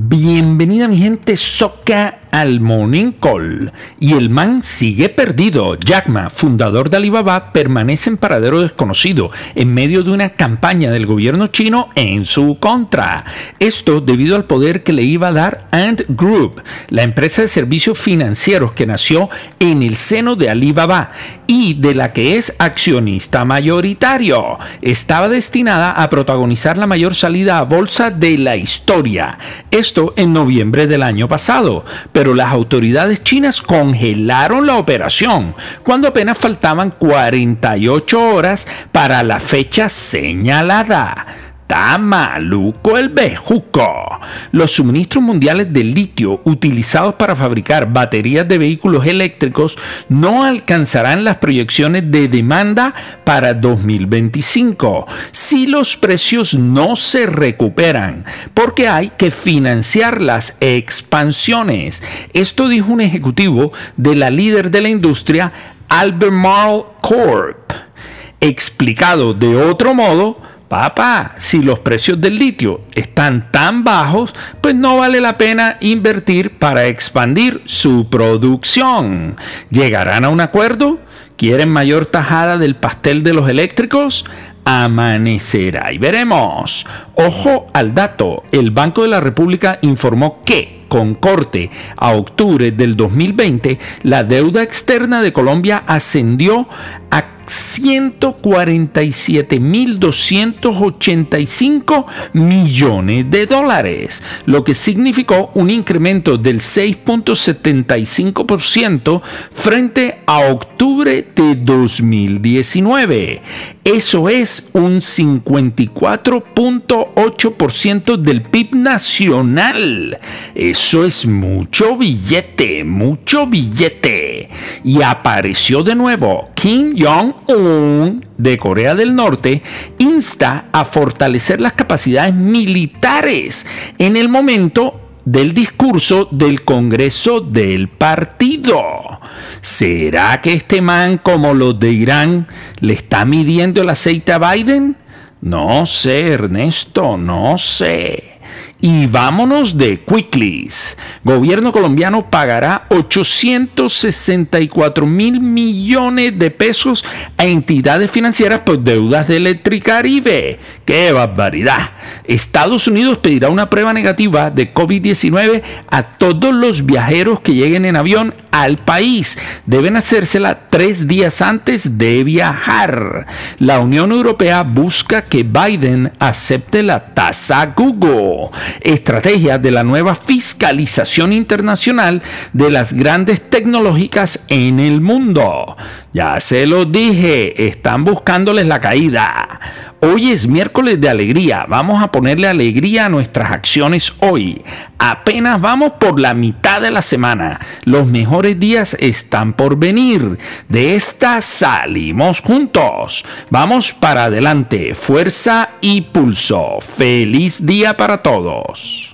Bienvenida mi gente soca al Morning Call. Y el man sigue perdido. Jack Ma, fundador de Alibaba, permanece en paradero desconocido en medio de una campaña del gobierno chino en su contra. Esto debido al poder que le iba a dar Ant Group, la empresa de servicios financieros que nació en el seno de Alibaba y de la que es accionista mayoritario. Estaba destinada a protagonizar la mayor salida a bolsa de la historia. Esto en noviembre del año pasado pero las autoridades chinas congelaron la operación cuando apenas faltaban 48 horas para la fecha señalada. Está maluco el bejuco. Los suministros mundiales de litio utilizados para fabricar baterías de vehículos eléctricos no alcanzarán las proyecciones de demanda para 2025 si los precios no se recuperan, porque hay que financiar las expansiones. Esto dijo un ejecutivo de la líder de la industria, Albemarle Corp. Explicado de otro modo, Papá, si los precios del litio están tan bajos, pues no vale la pena invertir para expandir su producción. ¿Llegarán a un acuerdo? ¿Quieren mayor tajada del pastel de los eléctricos? Amanecerá y veremos. Ojo al dato, el Banco de la República informó que con corte a octubre del 2020, la deuda externa de Colombia ascendió a 147.285 millones de dólares, lo que significó un incremento del 6.75% frente a octubre de 2019. Eso es un 54.8% del PIB nacional. Eso es mucho billete, mucho billete. Y apareció de nuevo Kim Jong-un de Corea del Norte insta a fortalecer las capacidades militares en el momento del discurso del Congreso del partido. ¿Será que este man, como los de Irán, le está midiendo el aceite a Biden? No sé, Ernesto, no sé. Y vámonos de Quicklis. Gobierno colombiano pagará 864 mil millones de pesos a entidades financieras por deudas de Electricaribe. ¡Qué barbaridad! Estados Unidos pedirá una prueba negativa de COVID-19 a todos los viajeros que lleguen en avión al país. Deben hacérsela tres días antes de viajar. La Unión Europea busca que Biden acepte la tasa Google estrategia de la nueva fiscalización internacional de las grandes tecnológicas en el mundo. Ya se lo dije, están buscándoles la caída. Hoy es miércoles de alegría. Vamos a ponerle alegría a nuestras acciones hoy. Apenas vamos por la mitad de la semana. Los días están por venir. De esta salimos juntos. Vamos para adelante. Fuerza y pulso. Feliz día para todos.